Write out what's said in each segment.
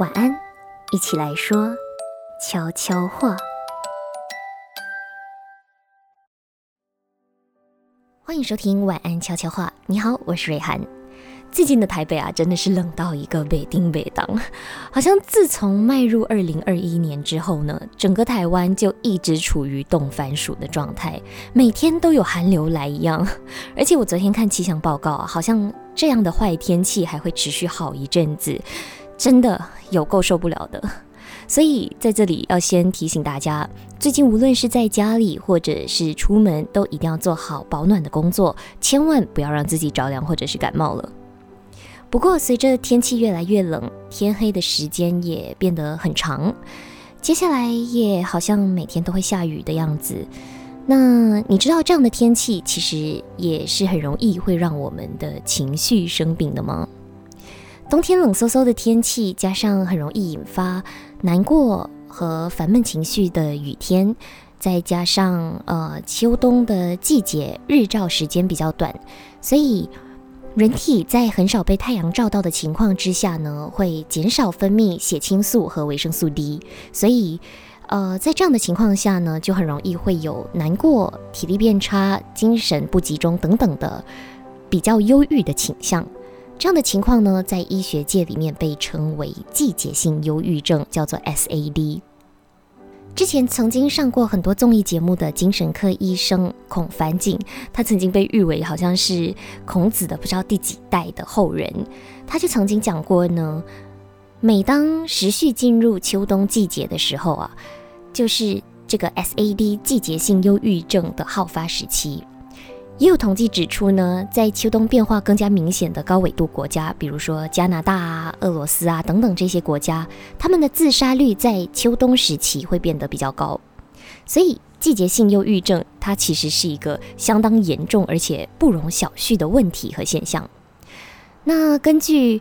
晚安，一起来说悄悄话。欢迎收听晚安悄悄话。你好，我是瑞涵。最近的台北啊，真的是冷到一个北丁北当，好像自从迈入二零二一年之后呢，整个台湾就一直处于冻番薯的状态，每天都有寒流来一样。而且我昨天看气象报告啊，好像这样的坏天气还会持续好一阵子，真的有够受不了的。所以在这里要先提醒大家，最近无论是在家里或者是出门，都一定要做好保暖的工作，千万不要让自己着凉或者是感冒了。不过，随着天气越来越冷，天黑的时间也变得很长，接下来也好像每天都会下雨的样子。那你知道这样的天气其实也是很容易会让我们的情绪生病的吗？冬天冷飕飕的天气，加上很容易引发难过和烦闷情绪的雨天，再加上呃秋冬的季节日照时间比较短，所以。人体在很少被太阳照到的情况之下呢，会减少分泌血清素和维生素 D，所以，呃，在这样的情况下呢，就很容易会有难过、体力变差、精神不集中等等的比较忧郁的倾向。这样的情况呢，在医学界里面被称为季节性忧郁症，叫做 SAD。之前曾经上过很多综艺节目的精神科医生孔凡景，他曾经被誉为好像是孔子的不知道第几代的后人。他就曾经讲过呢，每当时序进入秋冬季节的时候啊，就是这个 SAD 季节性忧郁症的好发时期。也有统计指出呢，在秋冬变化更加明显的高纬度国家，比如说加拿大啊、俄罗斯啊等等这些国家，他们的自杀率在秋冬时期会变得比较高。所以，季节性忧郁症它其实是一个相当严重而且不容小觑的问题和现象。那根据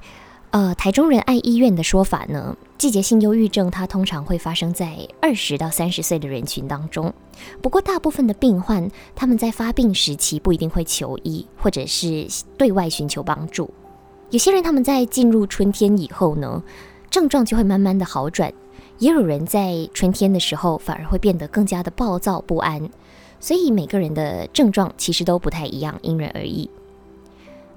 呃台中仁爱医院的说法呢？季节性忧郁症，它通常会发生在二十到三十岁的人群当中。不过，大部分的病患他们在发病时期不一定会求医，或者是对外寻求帮助。有些人他们在进入春天以后呢，症状就会慢慢的好转；也有人在春天的时候反而会变得更加的暴躁不安。所以每个人的症状其实都不太一样，因人而异。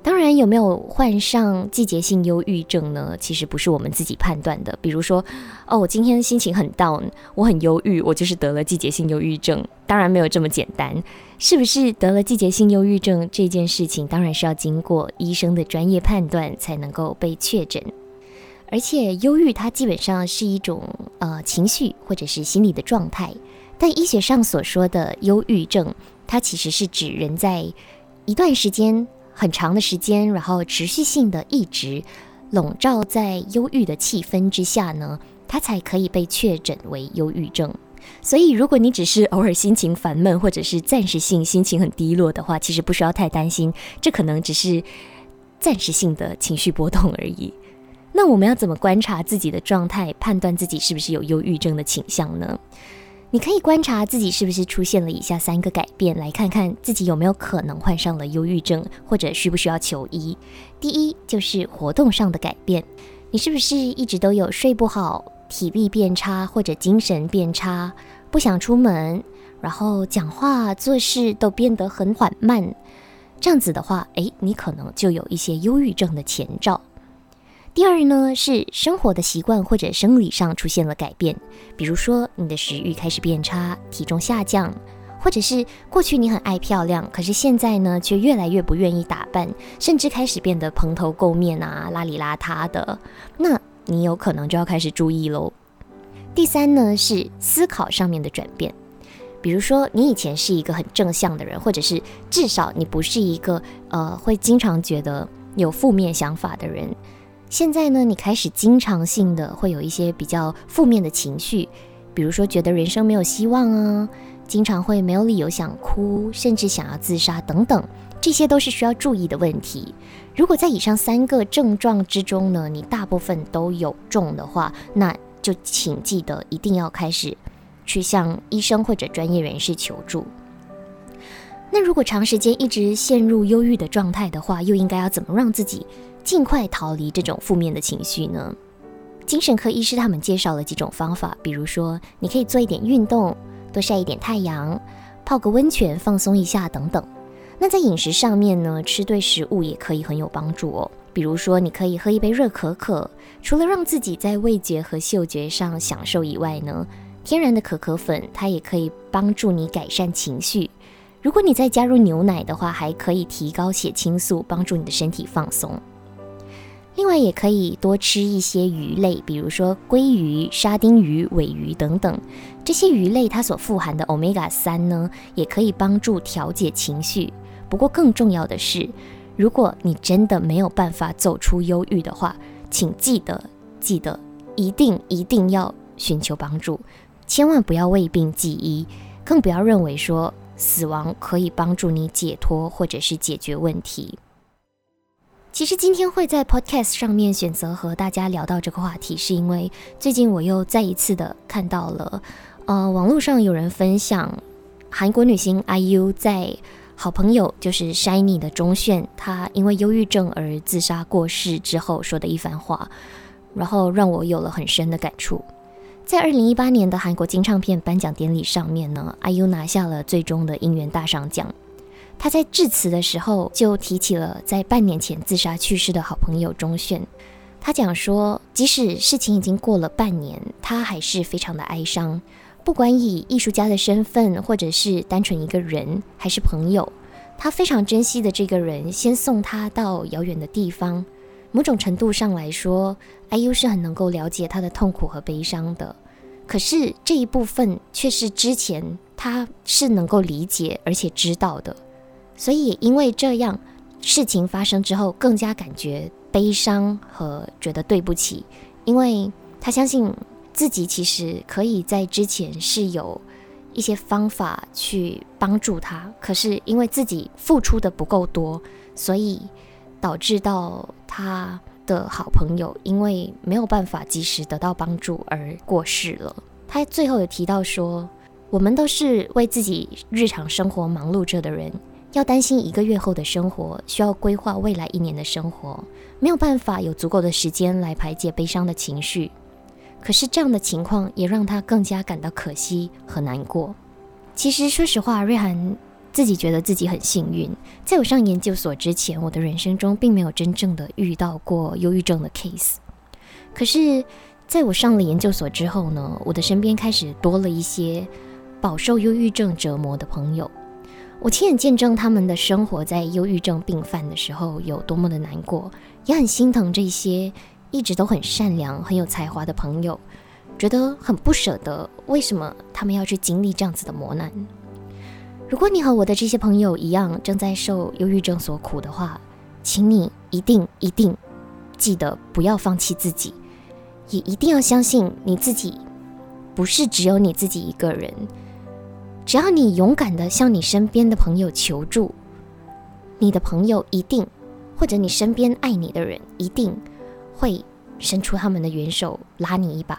当然，有没有患上季节性忧郁症呢？其实不是我们自己判断的。比如说，哦，我今天心情很 down，我很忧郁，我就是得了季节性忧郁症。当然没有这么简单。是不是得了季节性忧郁症这件事情，当然是要经过医生的专业判断才能够被确诊。而且，忧郁它基本上是一种呃情绪或者是心理的状态。但医学上所说的忧郁症，它其实是指人在一段时间。很长的时间，然后持续性的一直笼罩在忧郁的气氛之下呢，它才可以被确诊为忧郁症。所以，如果你只是偶尔心情烦闷，或者是暂时性心情很低落的话，其实不需要太担心，这可能只是暂时性的情绪波动而已。那我们要怎么观察自己的状态，判断自己是不是有忧郁症的倾向呢？你可以观察自己是不是出现了以下三个改变，来看看自己有没有可能患上了忧郁症，或者需不需要求医。第一就是活动上的改变，你是不是一直都有睡不好、体力变差或者精神变差，不想出门，然后讲话做事都变得很缓慢？这样子的话，诶，你可能就有一些忧郁症的前兆。第二呢，是生活的习惯或者生理上出现了改变，比如说你的食欲开始变差，体重下降，或者是过去你很爱漂亮，可是现在呢却越来越不愿意打扮，甚至开始变得蓬头垢面啊，邋里邋遢的，那你有可能就要开始注意喽。第三呢，是思考上面的转变，比如说你以前是一个很正向的人，或者是至少你不是一个呃会经常觉得有负面想法的人。现在呢，你开始经常性的会有一些比较负面的情绪，比如说觉得人生没有希望啊，经常会没有理由想哭，甚至想要自杀等等，这些都是需要注意的问题。如果在以上三个症状之中呢，你大部分都有中的话，那就请记得一定要开始去向医生或者专业人士求助。那如果长时间一直陷入忧郁的状态的话，又应该要怎么让自己？尽快逃离这种负面的情绪呢？精神科医师他们介绍了几种方法，比如说你可以做一点运动，多晒一点太阳，泡个温泉放松一下等等。那在饮食上面呢，吃对食物也可以很有帮助哦。比如说，你可以喝一杯热可可，除了让自己在味觉和嗅觉上享受以外呢，天然的可可粉它也可以帮助你改善情绪。如果你再加入牛奶的话，还可以提高血清素，帮助你的身体放松。另外，也可以多吃一些鱼类，比如说鲑鱼、沙丁鱼、尾鱼等等。这些鱼类它所富含的欧米伽三呢，也可以帮助调节情绪。不过，更重要的是，如果你真的没有办法走出忧郁的话，请记得记得，一定一定要寻求帮助，千万不要为病记医，更不要认为说死亡可以帮助你解脱或者是解决问题。其实今天会在 Podcast 上面选择和大家聊到这个话题，是因为最近我又再一次的看到了，呃，网络上有人分享韩国女星 IU 在好朋友就是 Shiny 的钟铉，她因为忧郁症而自杀过世之后说的一番话，然后让我有了很深的感触。在二零一八年的韩国金唱片颁奖典礼上面呢，IU 拿下了最终的音源大赏奖。他在致辞的时候就提起了在半年前自杀去世的好朋友钟铉。他讲说，即使事情已经过了半年，他还是非常的哀伤。不管以艺术家的身份，或者是单纯一个人，还是朋友，他非常珍惜的这个人，先送他到遥远的地方。某种程度上来说，IU 是很能够了解他的痛苦和悲伤的。可是这一部分却是之前他是能够理解而且知道的。所以也因为这样，事情发生之后，更加感觉悲伤和觉得对不起，因为他相信自己其实可以在之前是有一些方法去帮助他，可是因为自己付出的不够多，所以导致到他的好朋友因为没有办法及时得到帮助而过世了。他最后有提到说，我们都是为自己日常生活忙碌着的人。要担心一个月后的生活，需要规划未来一年的生活，没有办法有足够的时间来排解悲伤的情绪。可是这样的情况也让他更加感到可惜和难过。其实说实话，瑞涵自己觉得自己很幸运，在我上研究所之前，我的人生中并没有真正的遇到过忧郁症的 case。可是在我上了研究所之后呢，我的身边开始多了一些饱受忧郁症折磨的朋友。我亲眼见证他们的生活在忧郁症病犯的时候有多么的难过，也很心疼这些一直都很善良、很有才华的朋友，觉得很不舍得，为什么他们要去经历这样子的磨难？如果你和我的这些朋友一样正在受忧郁症所苦的话，请你一定一定记得不要放弃自己，也一定要相信你自己不是只有你自己一个人。只要你勇敢的向你身边的朋友求助，你的朋友一定，或者你身边爱你的人一定会伸出他们的援手拉你一把。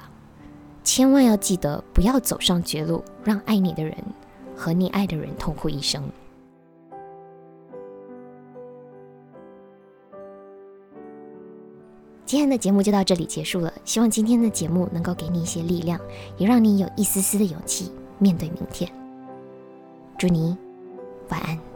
千万要记得，不要走上绝路，让爱你的人和你爱的人痛苦一生。今天的节目就到这里结束了，希望今天的节目能够给你一些力量，也让你有一丝丝的勇气面对明天。祝你晚安。